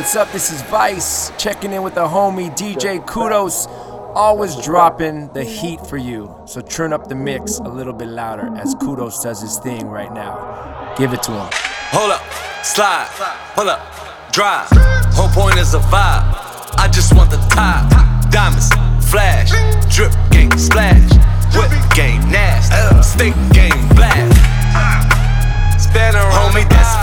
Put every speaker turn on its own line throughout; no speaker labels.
What's up? This is Vice checking in with the homie DJ Kudos. Always dropping the heat for you. So turn up the mix a little bit louder as Kudos does his thing right now. Give it to him.
Hold up, slide, hold up, drive. Whole point is a vibe. I just want the top. Diamonds, flash, drip game, splash. Whip game, nasty. Steak game, blast. Homie, that's.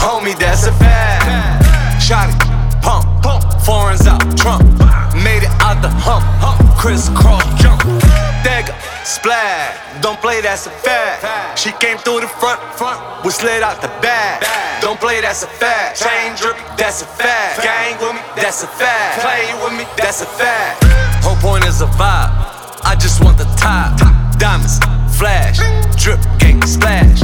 Homie, that's a fact. Shotty, pump, pump. Foreigns out, Trump. Made it out the hump, hump. Crisscross jump. Dagger, splash. Don't play, that's a fact. She came through the front, front. We slid out the back. Don't play, that's a fact. Chain drip, that's a fact. Gang with me, that's a fact. Play with me, that's a fact. Whole point is a vibe. I just want the top. Diamonds, flash, drip game, splash.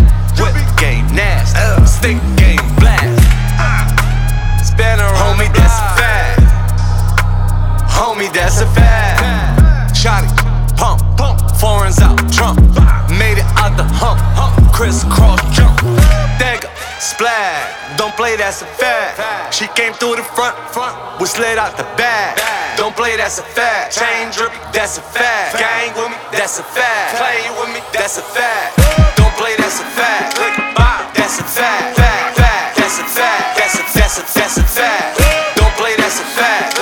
Splash. Don't play, that's a fact. She came through the front, front. We slid out the back. Don't play, that's a fact. Chain drip, that's a fact. Gang with me, that's a fact. Play with me, that's a fact. Don't play, that's a fact. Click, bop, that's a fact. Fact, fact, that's a fact. That's a, that's a, that's a fact. Don't play, that's a fact.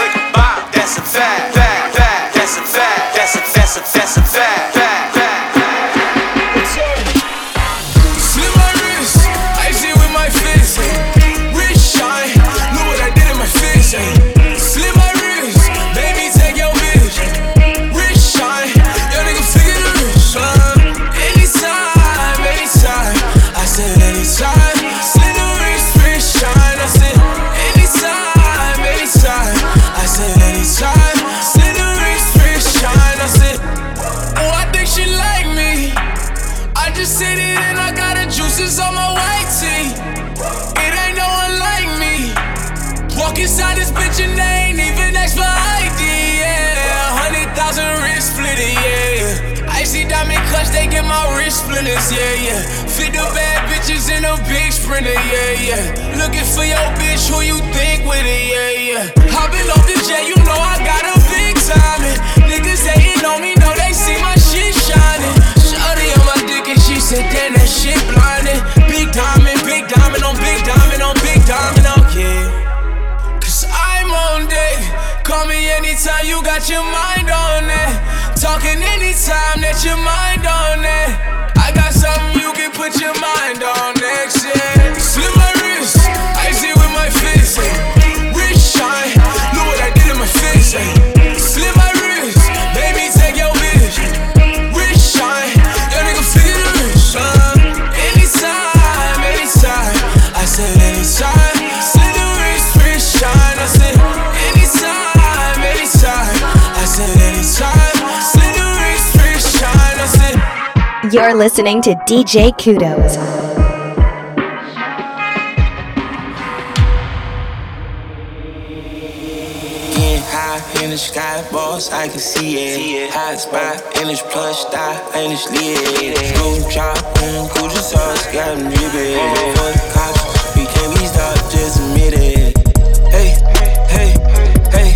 You're listening to DJ Kudos.
In the sky, boss, I can see it. Hot spot in this plush thigh, and it's lit. Screw drop, mm, Gucci sauce, got me ribbon. For the cops, we can't be stopped, just admit it. Hey, hey, hey.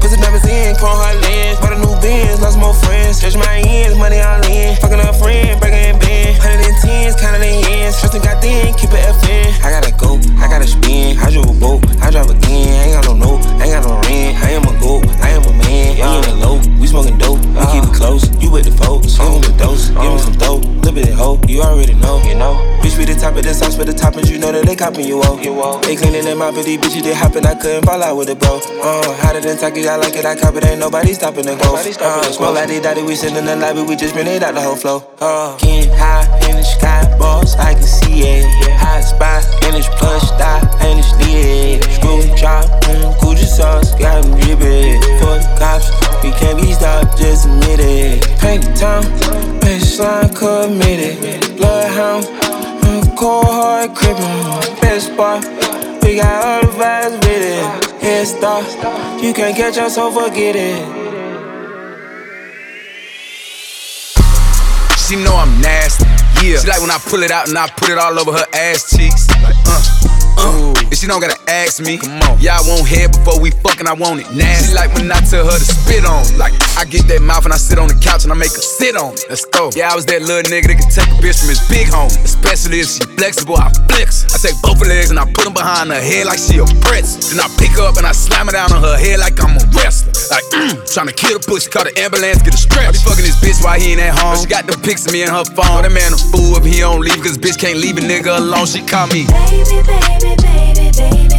Put the numbers in, chrome hard lens. Bought a new Benz, lost more friends. Stretch my ends, money all in. Fucking a friend, breaking in bend. Hundred and tens, counting in ends. Trusting got thin, keep it FN. I gotta go, I gotta spin. I drove a boat, I drive again. I ain't got no note, I ain't got no rent. I am a goat, I am a man. We in the low, we smoking dope. We keep it close, you with the folks. Give me the dose, give me some dope. Little bit of hope, you already know, you know. Bitch, be the top of the sauce for the toppings, you know that they copping you off. They cleaning them out, but these bitches they hopping. I couldn't fall out with it, bro. Uh, hotter than Taki, I like it, I cop it. Ain't nobody stopping the growth. Uh, smoke like they daddy, we sitting in the lobby, we just been it out the whole flow. Uh, getting high in the sky, boss, I can see it. Hot spot in this plush die and it's lit. Screw drop, mm, Gucci sauce, got me drippin'. For the cops, we can't be stopped, just admit it. Paint the town, baseline committed. Bloodhound, mm, cold hard crippin'. Best spot, we got all the vibes with it. Head start, you can't catch us, so forget it.
She know I'm nasty. Yeah. She like when I pull it out and I put it all over her ass cheeks. Like, uh, uh. And she don't gotta ask me. Come on. Y'all won't head before we fucking, I want it nasty. She like when I tell her to spit on. Like, I get that mouth and I sit on the couch and I make her sit on it. Let's go. Yeah, I was that little nigga that could take a bitch from his big home. Especially if she flexible, I flex. I take both her legs and I put them behind her head like she a pretz. Then I pick her up and I slam her down on her head like I'm a. Mm, tryna kill the pussy, call the ambulance, get a stretch. I be fucking this bitch while he ain't at home. She got the pics of me in her phone. That man a fool if he don't leave, cause bitch can't leave a nigga alone. She call me.
Baby, baby, baby, baby.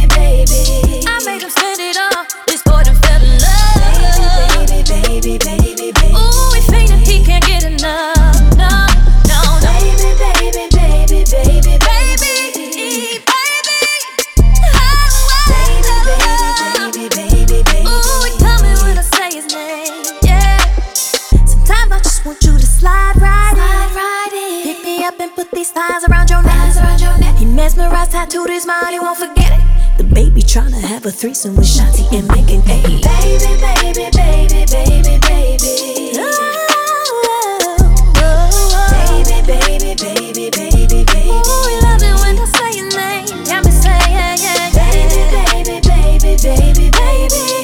Mesmerized, tattooed his mind, he won't forget it. The baby tryna have a threesome with Shanti and Megan A. Baby, baby, baby, baby, baby. Baby, baby, baby, baby, baby. Ooh, we love it when I say your name. Got me saying, yeah, yeah, yeah. Baby, baby, baby, baby, baby.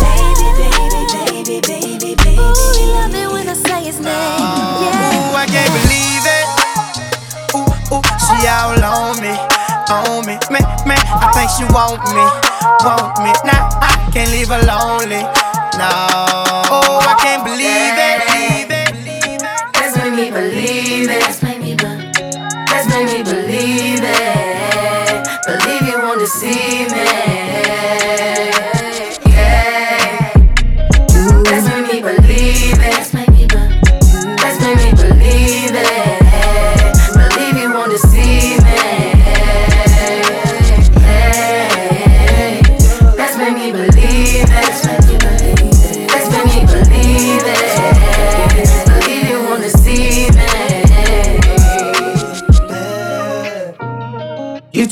Baby, baby, baby, baby. Ooh, we love it when I say his name. Yeah.
Ooh, I can't believe it. Ooh, she all on me, on me. Man, man, I think she want me, want me. Nah, I can't leave her lonely. No, oh, I can't believe it. Believe it.
Me believe it. Let's make me believe Let's make me believe it. Believe you to see me.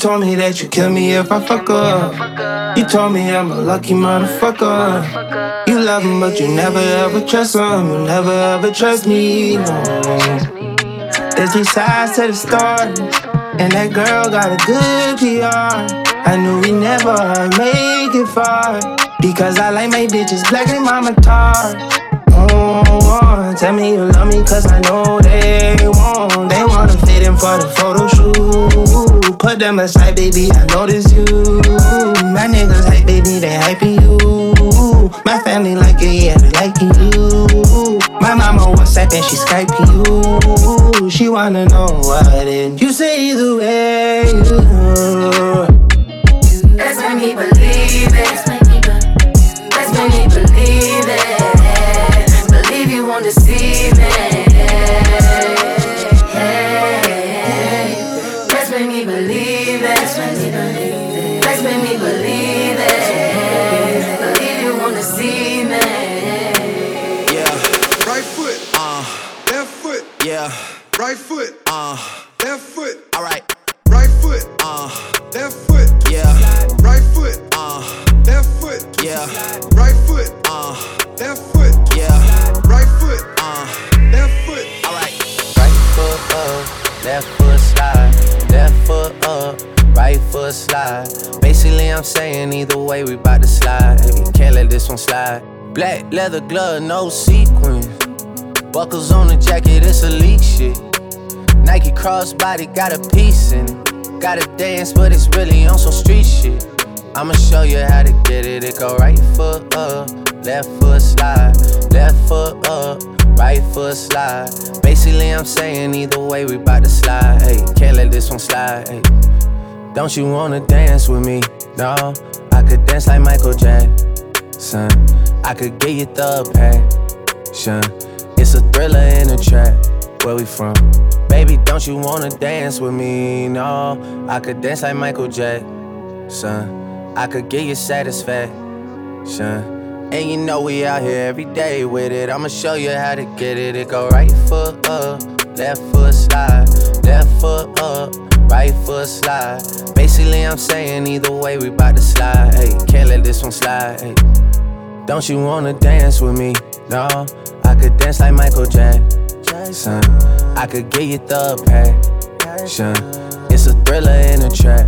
Told me that you'd kill me if I fuck up. You told me I'm a lucky motherfucker. You love him, but you never ever trust him. You never ever trust me. No. There's two sides to the story, and that girl got a good PR. I knew we never make it far because I like my bitches black and mama tar. Oh, tell me you love me cause I know they won't. They wanna fit in for the photo shoot. Put them aside, baby, I notice you. My niggas hype, baby, they hyping you. My family like it, yeah, they liking you. My mama WhatsApp and she Skyping you. She wanna know what did you say either way.
Let's make me believe it. Let's make me believe it.
Yeah,
right foot,
uh,
left foot,
yeah,
right foot,
uh,
left foot.
alright.
Right foot
up, left foot slide. Left foot up, right foot slide. Basically, I'm saying either way, we bout to slide. Can't let this one slide. Black leather glove, no sequins. Buckles on the jacket, it's elite shit. Nike crossbody got a piece in it. Gotta dance, but it's really on some street shit. I'ma show you how to get it. It go right foot up, left foot slide. Left foot up, right foot slide. Basically, I'm saying either way, we bout to slide. Hey, can't let this one slide. Hey. Don't you wanna dance with me? No, I could dance like Michael Jackson. I could get you the passion. It's a thriller in a trap. Where we from? Baby, don't you wanna dance with me? No, I could dance like Michael Jackson. I could get you satisfaction. And you know we out here every day with it. I'ma show you how to get it. It go right foot up, left foot slide, left foot up, right foot slide. Basically, I'm saying either way, we bout to slide. Hey, can't let this one slide. Don't you wanna dance with me? No, I could dance like Michael Jackson. I could get you the passion. It's a thriller in the trap.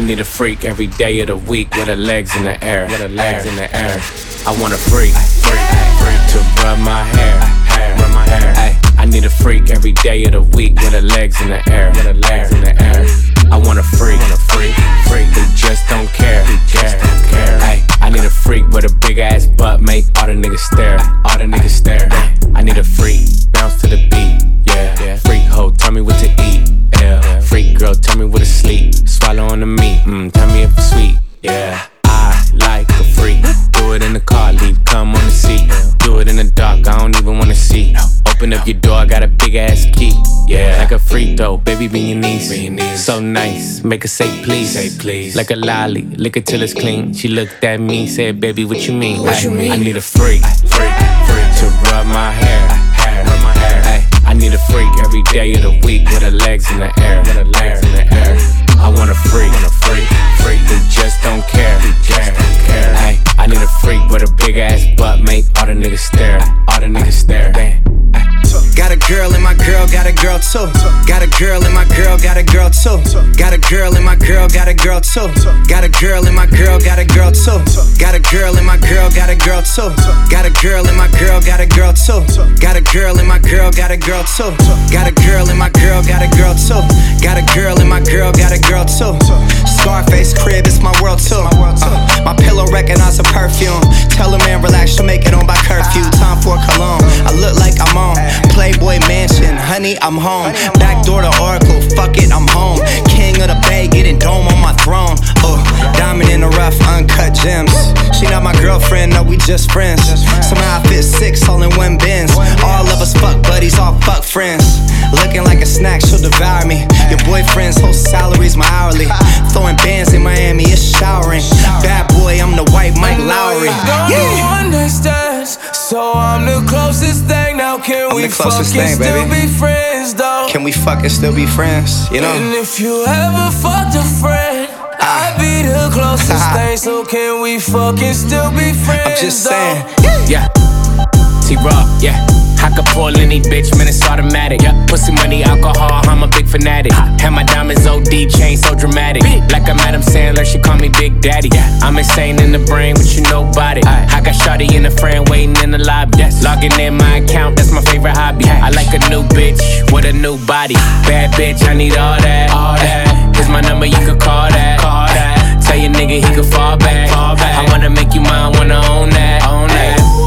I need a freak every day of the week with her legs in the air. With her legs in the air. I want a freak, freak, freak to rub my hair, hair, rub my hair. I need a freak every day of the week with her legs in the air. With her legs in the air. I want a freak, a freak, freak who just don't care, who just don't care. Ay, I need a freak with a big ass butt, make all the niggas stare, all the niggas stare. I need a freak, bounce to the beat, yeah. Freak hoe, tell me what to eat, yeah. Freak girl, tell me what to sleep, swallow on the meat, mm, tell me if it's sweet, yeah. I like a freak, do it in the car, leave cum on the seat, do it in the dark, I don't even wanna see. Open up your door, I got a big ass key. Yeah, like a freak though, baby, be your niece. So nice, make her say please. Say please. Like a lolly, lick it till it's clean. She looked at me, said, baby, what you mean?
What you mean?
I need a freak, freak, freak to rub my hair, hair, rub my hair. Ay, I need a freak every day of the week with her legs in the air, with her legs in the air. I want a freak, freak, freak who just don't care, who just don't care. Ay, I need a freak with a big ass butt, make all the niggas stare, all the niggas stare. Damn.
Got a girl and my girl got a girl too. Got a girl and my girl got a girl too. Got a girl and my girl got a girl too. Got a girl and my girl got a girl too. Got a girl and my girl got a girl too. Got a girl and my girl got a girl too. Got a girl and my girl got a girl too. Got a girl and my girl got a girl too. Got a girl and my girl got a girl too. Scarface crib, it's my world too. Uh, my pillow recognize a perfume. Tell a man relax, she'll make it on by curfew. Time for cologne. I look like I'm on Playboy Mansion. Honey, I'm home. Back door to Oracle. Fuck it, I'm home. King of the Bay, getting dome on my throne. Uh, diamond in the rough, uncut gems. She not my girlfriend, no, we just friends. Somehow I fit six all in one bins. All of us fuck buddies, all fuck friends. Looking like a snack, she'll devour me. Your boyfriend's whole salary's my hourly. Throwing bands in Miami, it's showering. Bad boy, I'm the white Mike Lowrey.
Don't do one night stands, so I'm the closest thing. Now can
I'm
we fucking
thing,
still
baby.
be friends though?
Can we fucking still be friends? You know?
And if you ever fucked a friend, ah. I'd be the closest thing. So can we fucking still be friends?
I'm just
though?
saying.
Yeah. T Raw, yeah. I could pull any bitch, man, it's automatic. Yeah. Pussy money, alcohol, I'm a big fanatic. Have my diamonds OD chain so dramatic. Like I'm Adam Sandler, she call me Big Daddy. I'm insane in the brain, but you nobody. I got Shotty in the frame waiting in the lobby. Logging in my account, that's my favorite hobby. I like a new bitch with a new body. Bad bitch, I need all that. All that. Here's my number, you can call that. Call that. Tell your nigga he can fall back. Fall back. I wanna make you mine, wanna own that. Own that.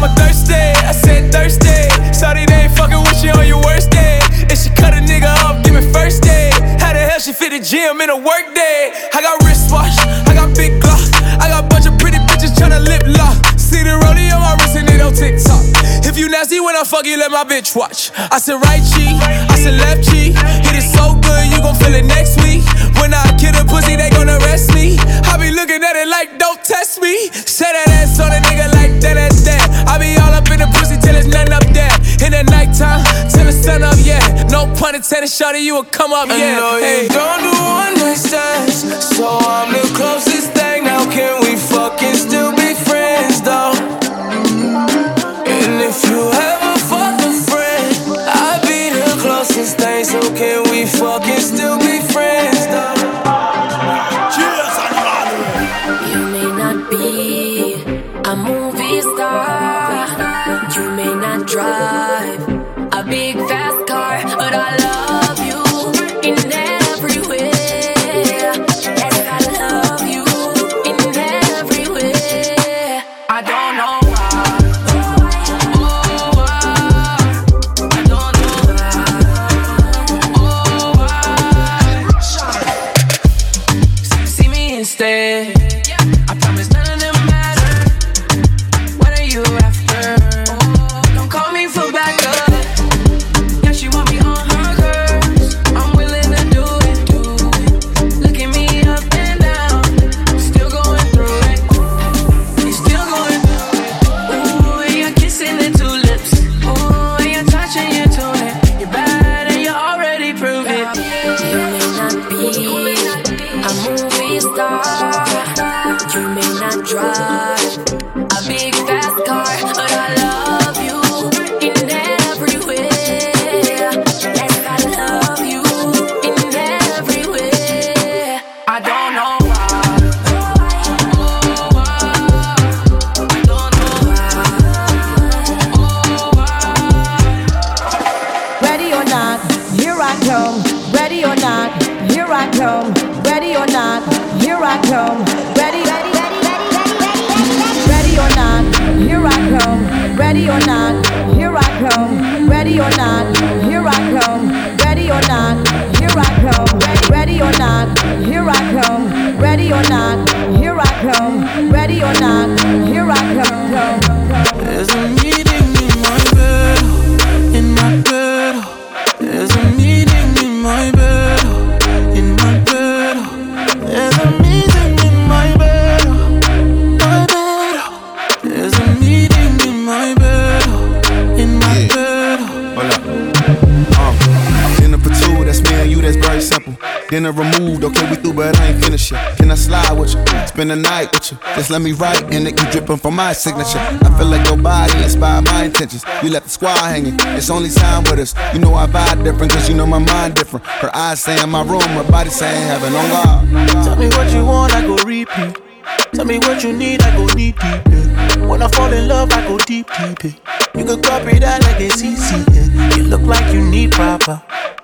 Mama thirsty, I said thirsty. Sorry they ain't fucking with you on your worst day. If she cut a nigga off, give me first day. How the hell she fit the gym in a work day? I got wristwatch, I got big glock, I got bunch of pretty bitches tryna lip lock. See the rollie on my wrist and it on TikTok. If you nasty when I fuck you, let my bitch watch. I said right cheek, I said left cheek. It so good, you gon' feel it next week. When I kill a pussy, they gon' arrest me. I be looking at it like, don't test me. Say that ass on a nigga like that, nothing up there. In the nighttime, till the sun up, yeah. No pun intended, shawty, you will come up, yeah. I know you don't do one night stands, so I'm the closest thing. Now can we fucking still be friends, though? And if you ever fuck a friend, I'll be the closest thing. So can
drive. A big fast
come, ready or not, here I come, ready or not, here I come, ready, ready, ready, ready, ready, ready, ready or not, here I come, ready or not, here I come, ready or not, here I come, ready or not, here I come, ready, ready or not, here I come, ready or not, here I come, ready or not, here I come,
Dinner removed, okay, we through, but I ain't finished yet. Can I slide with you? Spend the night with you. Just let me write, and it keep dripping from my signature. I feel like your body inspired my intentions. You left the squad hanging, it's only time with us. You know I vibe different, cause you know my mind different. Her eyes saying my room, her body saying heaven on God.
Tell me what you want, I go repeat. Tell me what you need, I go deep deep. Yeah. When I fall in love, I go deep deep. Yeah. You can copy that like it's easy. Yeah. You look like you need proper.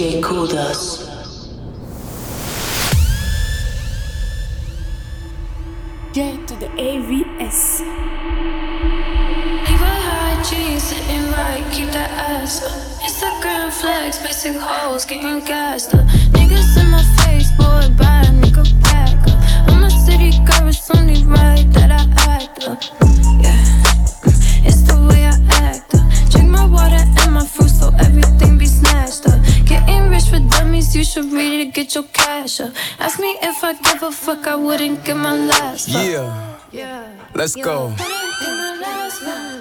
DJ Kudos.
J to the AVS.
Levi high jeans sitting right, keep that ass up. Instagram flex, basic hoes getting gassed up. Niggas in my face, boy, buy a nigga back up. I'm a city girl, it's only right that I act up. You should read it to get your cash up. Ask me if I give a fuck, I wouldn't give my last up.
Yeah. Let's go.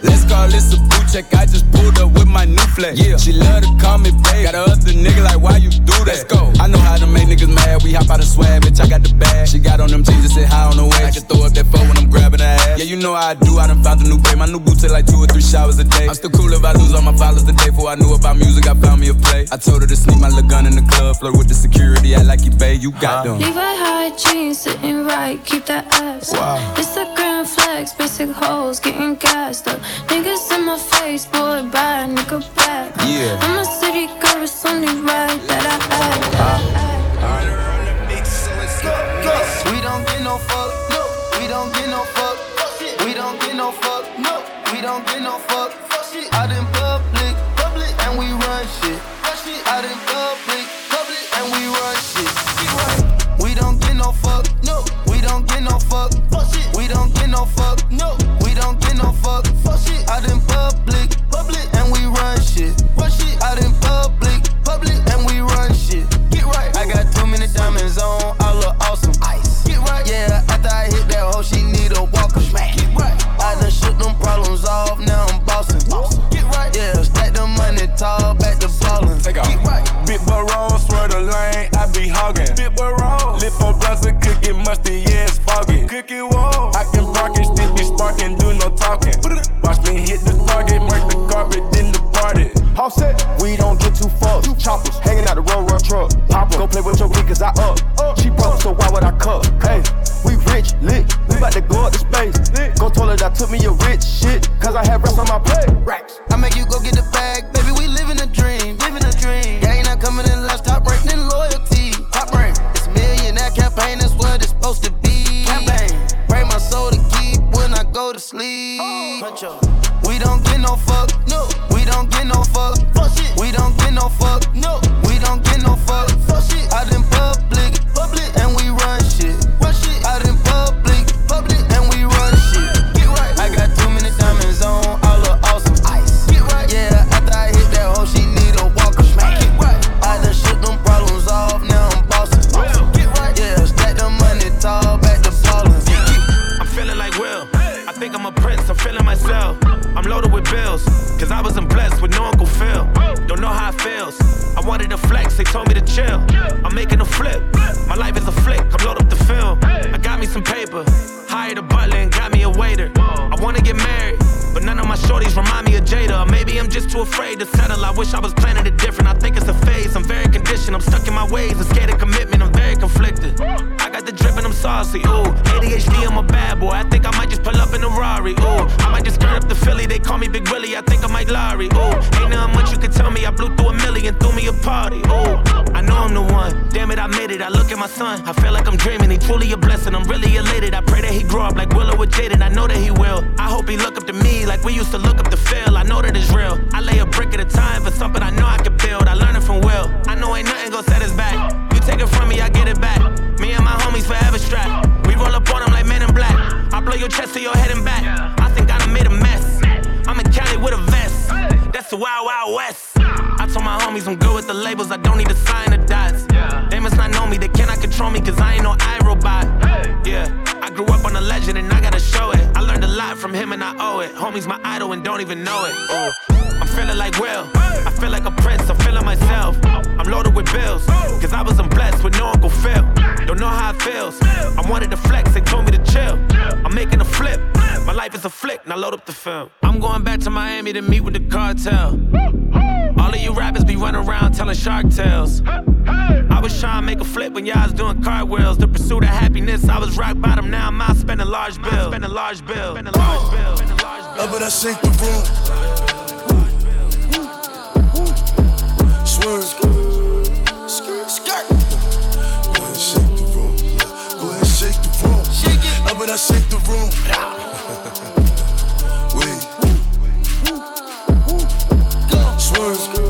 Let's call this a boot check. I just pulled up with my new flex. Yeah. She love to call me babe. Got a other nigga like, why you do that? Let's go. I know how to make niggas mad. We hop out of swag, bitch. I got the bag. She got on them jeans and said hi on the way. I can throw up that phone when I'm grabbing her ass. Yeah, you know how I do. I done found a new babe. My new boots take like two or three showers a day. I'm still cool if I lose all my followers the day before I knew about music. I found me a play. I told her to sneak my little gun in the club. Flirt with the security. I like you, babe. You got them.
Levi high jeans sitting right, keep that ass up.
Wow.
Instagram flex, basic hoes getting gassed up. Niggas in my face, boy, buy a nigga back.
Yeah.
I'm a city girl, it's only right that I act. up.
We don't get no fuck. No. We don't get no fuck. We don't get no fuck. No. We don't get no fuck. Out in tall, back to ballin'.
Take off.
Get right.
Big boy roll, swear the lane, I be hogging. Big boy roll, lip on brother, cookie musty, yeah, it's foggy. Cookie wall, I can park it, still be sparking, do no talking. Watch me hit the target, mark the carpet, then the party.
Offset, we don't get too fucked. Choppers hanging out the road run truck. Pop go play with your kid cause I up. She broke, so why would I cut? Hey, we rich, lit. We bout to go up to space. Go told her that took me a rich shit. Cause I had rest on my plate. Racks.
I make you go get the bag, fuck, with no Uncle Phil. Don't know how it feels. I wanted to flex,
they told me to chill. I'm making a flip. My life is a flick, I'm load up the film. I got me some paper, hired a butler and got me a waiter. I wanna get married, but none of my shorties remind me of Jada. Or maybe I'm just too afraid to settle. I wish I was planning it different. I think it's a phase. I'm very conditioned. I'm stuck in my ways. I'm scared of commitment. I'm very conflicted. The drip and I'm saucy. Ooh, ADHD, I'm a bad boy. I think I might just pull up in a Rari. Ooh, I might just turn up the Philly. They call me Big Willie. I think I might Larry. Ooh, ain't nothing much you can tell me. I blew through a million, threw me a party. Ooh, I know I'm the one. Damn it, I made it. I look at my son. I feel like I'm dreaming. He truly a blessing. I'm really elated. I pray that he grow up like Willow with Jaden. I know that he will. I hope he look up to me like we used to look up to Phil. I know that it's real. I lay a brick at a time for something I know I can build. I learn it from Will. I know ain't nothing gonna set us back. Take it from me, I get it back. Me and my homies forever strapped. We roll up on them like men in black. I blow your chest to your head and back. I think I done made a mess. I'm in Cali with a vest. That's the Wild Wild West. I told my homies I'm good with the labels. I don't need to sign the dots. They must not know me. They cannot control me cause I ain't no iRobot. Yeah. I grew up on a legend and I gotta show it. I learned a lot from him and I owe it. Homie's my idol and don't even know it. Ooh. I'm feeling like Will. I feel like a prince. I'm feeling myself. I'm loaded with bills. Cause I was blessed with no Uncle Phil. Don't know how it feels. I wanted to flex. They told me to chill. I'm making a flip. My life is a flick. Now load up the film. I'm going back to Miami to meet with the cartel. All of you rappers be running around telling shark tales. I was trying to make a flip when y'all was doing cartwheels. The pursuit of happiness, I was rock bottom. Now I'm out spending large bills. Spending large bills. Spending large bills.
Up and I shake the room. Swerve. Skirt. Go ahead and shake the room. Go ahead and shake the room. Shake it. Up and I shake the room. Wait. Swerve. Go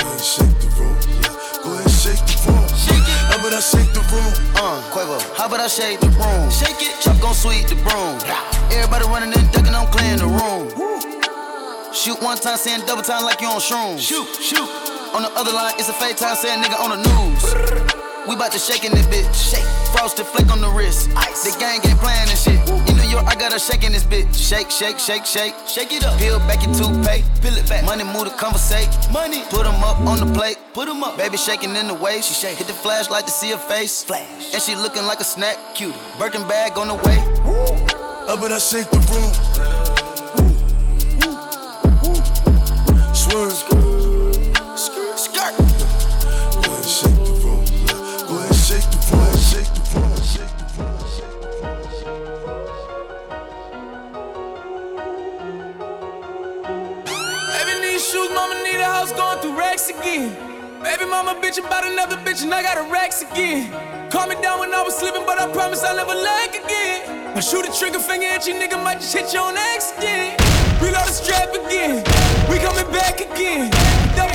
ahead and shake the room. Go ahead and shake the room. Shake it. Up and I shake the room.
Uh, Quavo, how about I shake the room? Shake it. Chuck gon' sweep the broom. Everybody running and ducking, I'm clearing the room. Shoot one time, saying double time like you on shrooms. Shoot, shoot. On the other line, it's a fake time, saying nigga on the news. We bout to shake in this bitch. Shake. Frosted flake on the wrist. Ice. The gang ain't playing this shit. In New York, I got her shaking this bitch. Shake, shake, shake, shake. Shake it up. Peel back your toothpaste. Peel it back. Money move to conversate. Money. Put 'em up on the plate. Put 'em up. Baby shaking in the way. She shake. Hit the flashlight to see her face. Flash. And she looking like a snack. Cute. Birkin bag on the way. Woo.
Up and I shake the room. Swerve.
Skirt.
Go ahead shake the room. Go ahead shake the room. Shake the room. Shake the room.
Shoes, mama need a house going through racks again. Baby mama bitch about another bitch and I got a racks again. Calm me down when I was sleeping, but I promise I'll never lag again. I shoot a trigger finger at you, nigga, might just hit you on accident. Reload the strap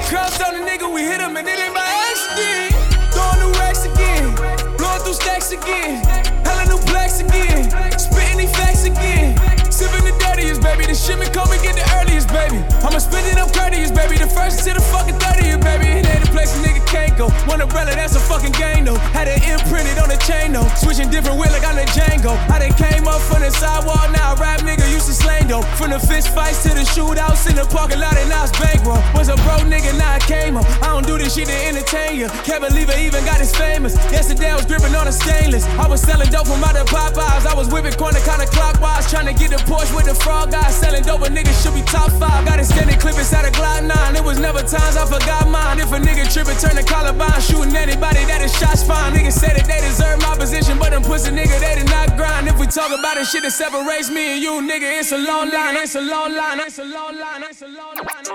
Crossed on the nigga, we hit him and it ain't by accident. Throwing new racks again, blowing through stacks again. Hella new blacks again, spitting these facts again. Sipping the dirtiest, baby. The shit me come and get the earliest, baby. I'ma spend it up courteous, baby. The first to the fucking 30th, baby. Place a nigga can't go. One umbrella, that's a fucking game, though. Had it imprinted on the chain, though. Switching different wheel like I'm the Django. I done came up from the sidewalk, now rap nigga used to slang, though. From the fist fights to the shootouts in the parking lot, and now it's bankroll. Was a broke nigga, now I came up. I don't do this shit to entertain you. Can't believe it even got this famous. Yesterday I was gripping on a stainless. I was selling dope from out of Popeyes. I was whipping corner kinda clockwise, trying to get the Porsche with the frog guys. Selling dope, a nigga should be top five. Got it standing clip inside a Glock 9. It was never times I forgot mine. If a nigga trippin', turn the Columbine. Shooting anybody that is shots fine. Niggas said that they deserve my position, but them pussy nigga, they did not grind. If we talk about the shit that separates me and you, nigga, it's a long line. It's a long line. It's a long line. It's a long line.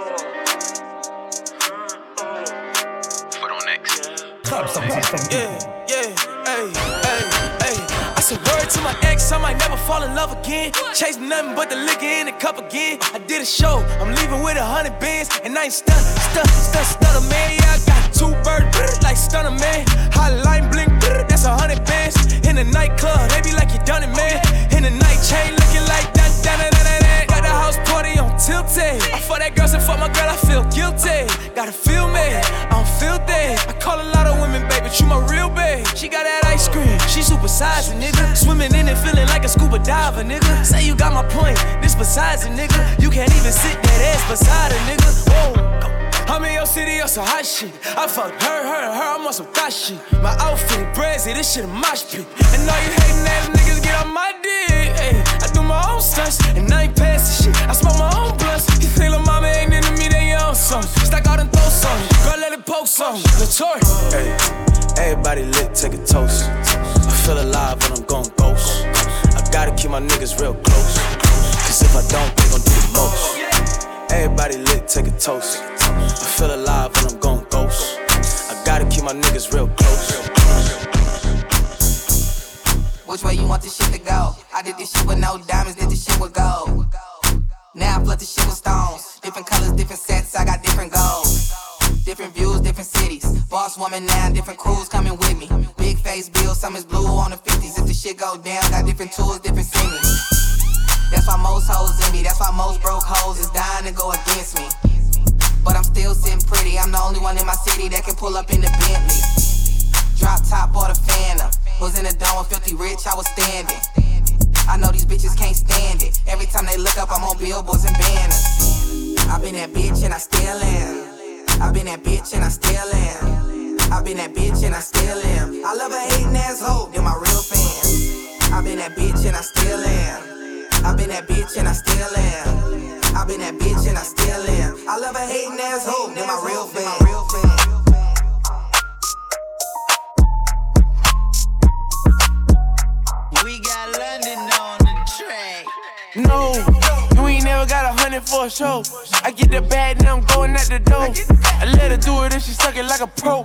Put on next.
Yeah, yeah, hey, hey, hey. I said word to my ex, I might never fall in love again. Chase nothing but the liquor in the cup again. I did a show, I'm leaving with a hundred bands, and I ain't stunt, stunt, stunt, stunner man. Yeah, I got two birds like stunner man. Hotline Bling, that's a hundred bands. In the nightclub, they be like you done it, man. In the night chain, looking like that, that. Got the house party on tilted. I fuck that girl, and fuck my girl, I feel guilty. Gotta feel me, I don't feel that. I call a lot of women, baby, you my real babe. She got that ice cream, she super sized, nigga. Swimming in it, feeling like a scuba diver, nigga. Say you got my point, this besides a nigga. You can't even sit that ass beside a nigga. Whoa. I'm in your city on some hot shit. I fuck her, her, her, I'm on some thot shit. My outfit brazy, this shit a mosh pit. And all you hating ass niggas get on my dick. Ay, I do my own stunts, and I ain't passing shit. I smoke my own blunts. You think little mama ain't into me, they own some. Stack out and throw some. Girl, let it poke some. Latour.
Hey, everybody lit, take a toast. I feel alive when I'm going ghost. I gotta keep my niggas real close. Cause if I don't, they gon' do the most. Everybody lit, take a toast. I feel alive when I'm going ghost. I gotta keep my niggas real close.
Which way you want this shit to go? I did this shit with no diamonds, did this shit with gold. Now I flood this shit with stones. Different colors, different sets, I got different goals. Different views, different cities. Boss woman now, different crews coming with me. Big face bill, some is blue on the 50s. If the shit go down, got different tools, different singers. Why most hoes in me, that's why most broke hoes is dying to go against me. But I'm still sitting pretty, I'm the only one in my city that can pull up in the Bentley. Drop top or the Phantom. Was in the dome with filthy rich, I was standing. I know these bitches can't stand it. Every time they look up, I'm on billboards and banners. I've been that bitch and I still am. I've been that bitch and I still am. I've been that bitch and I still am. I love a hating asshole, they're my real fans. I've been that bitch and I still am. I've been that bitch and I still am. I've been that bitch and I still am. I love a hating asshole, they're my real fans.
We got London on the track.
No, you ain't never got a hundred for a show. I get the bag, now I'm going at the door. I let her do it and she suck it like a pro.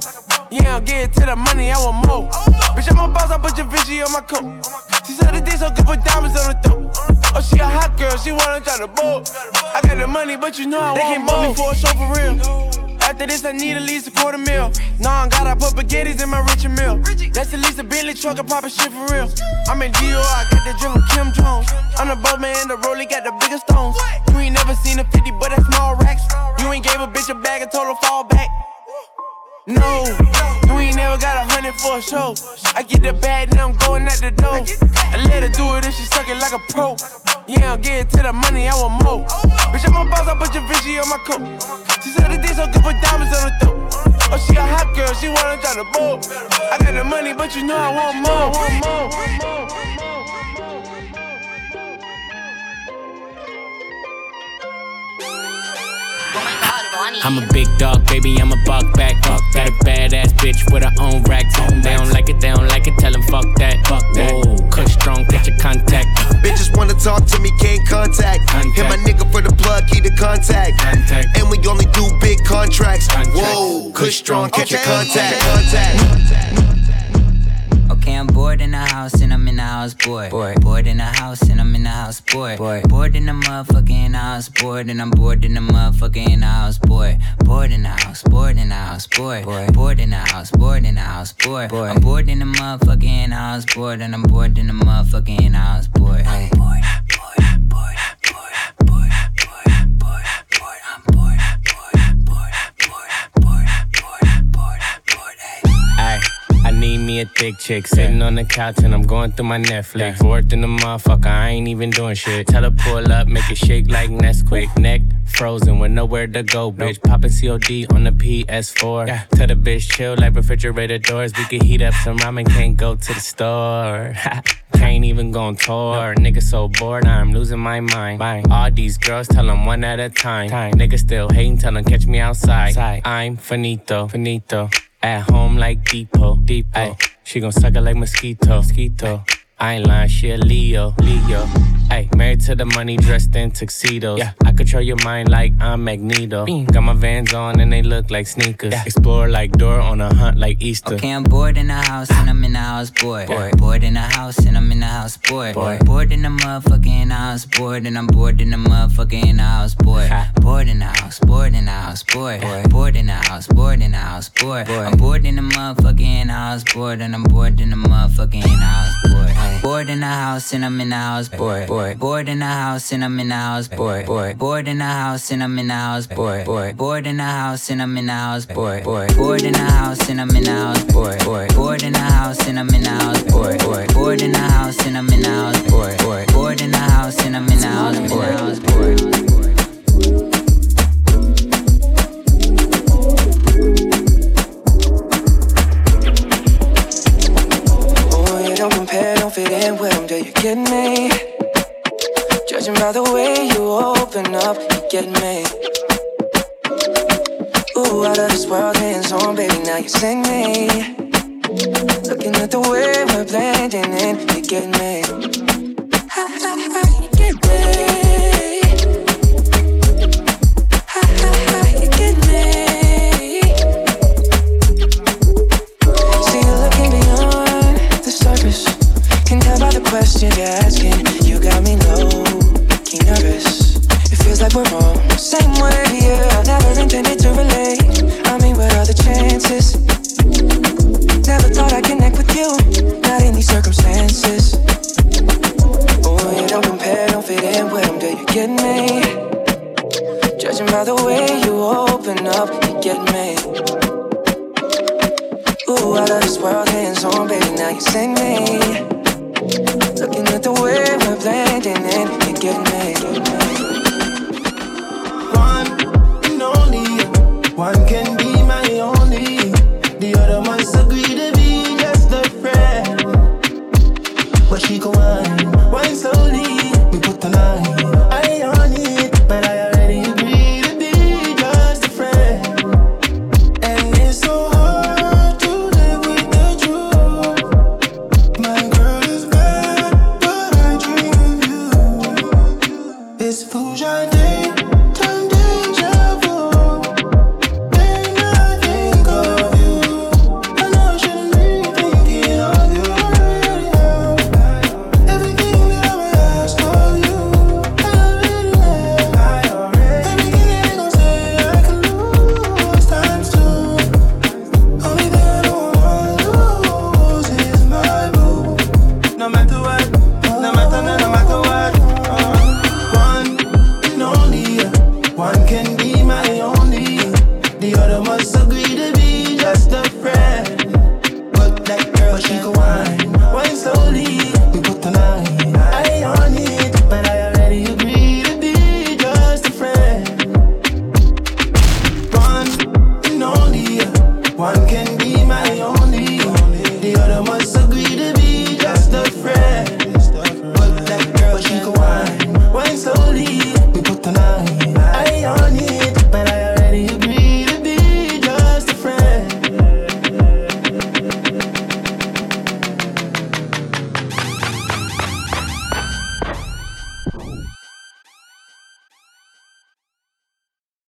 Yeah, I'm getting to the money, I want more. Bitch, I'm a boss, I put your Vinci on my coat. She said the dick so good, put diamonds on the throat. Oh, she a hot girl, she wanna try to boat. I got the money, but you know I they want more. They can't me for a show for real. After this, I need at least a quarter mil. Nah, I gotta put spaghettis in my Richard Mille. That's at least a Bentley truck, I pop a shit for real. I'm in Dior, I got that drip with Kim Jones. I'm the boat man, the rollie got the biggest stones. You ain't never seen a 50, but that's small racks. You ain't gave a bitch a bag and told her fall back. No, you ain't never got a hundred for a show. I get the bag, now I'm going at the door. I let her do it and she suck it like a pro. Yeah, I'm getting to the money, I want more. Bitch, I'm a boss, I put your Vinci on my coat. She said the dick so good, put diamonds on the throat. Oh, she a hot girl, she wanna try the bowl. I got the money, but you know I want more. Want more.
I'm a big dog, baby, I'm a buck back. Fuck that. a badass bitch with her own racks. They don't like it, they don't like it, tell them fuck that. Fuck that. Whoa, kush strong, get your contact.
Bitches wanna talk to me, can't contact. contact. Hit my nigga for the plug, keep the contact. contact. And we only do big contracts. Contact. Whoa, kush strong, catch okay. your contact. contact.
Okay, I'm bored in the house and I'm in the house bored. Bored, bored in the house and I'm in the house bored. Bored, bored in the motherfucking house bored and I'm bored in the motherfucking house bored. Bored in the house, bored in the house bored. Bored, in the house, bored in the house bored. I'm bored in the motherfucking house bored and I'm bored in the motherfucking house bored. I'm bored,
me a thick chick sitting on the couch and I'm going through my Netflix. Bored in the motherfucker, I ain't even doing shit. Tell her pull up, make it shake like Nesquik. Neck frozen with nowhere to go, bitch. Poppin' COD on the PS4. Yeah. Tell the bitch chill like refrigerator doors. We can heat up some ramen, can't go to the store. Can't even go on tour. Nigga so bored, I'm losing my mind. Bang. All these girls tell them one at a time. time. Nigga still hating, tell them catch me outside. I'm finito, finito. At home like Depot, Depot. Ay, she gon' suck it like mosquito, mosquito. I ain't lying, she a Leo, Leo. Ay, married to the money, dressed in tuxedos. Yeah, I control your mind like I'm Magneto. Bing. Got my vans on and they look like sneakers. Yeah. Explore like Dora on a hunt like Easter.
Okay, I'm bored in the house and I'm in the house bored. Bored, bored in the house and I'm in the house bored. Bored, bored in the motherfucking house bored and I'm bored in the motherfucking house bored. Bored in the house, bored in the house bored. Bored in the house, bored in the house bored. I'm bored in the motherfucking house bored and I'm bored in the motherfucking house bored. Bored in the house and I'm in the house bored. Bored, bored in the house and I'm in the house bored. Bored, bored in the house and I'm in the house bored. Bored, bored in the house and I'm in the house bored. Bored, bored in the house and I'm in the house bored. Bored, bored in the house and I'm in the house bored. Bored, bored in the house and I'm in the house bored. Bored, bored in the house and I'm in the house bored.
you sing me. Looking at the way we're blending in, you're getting me.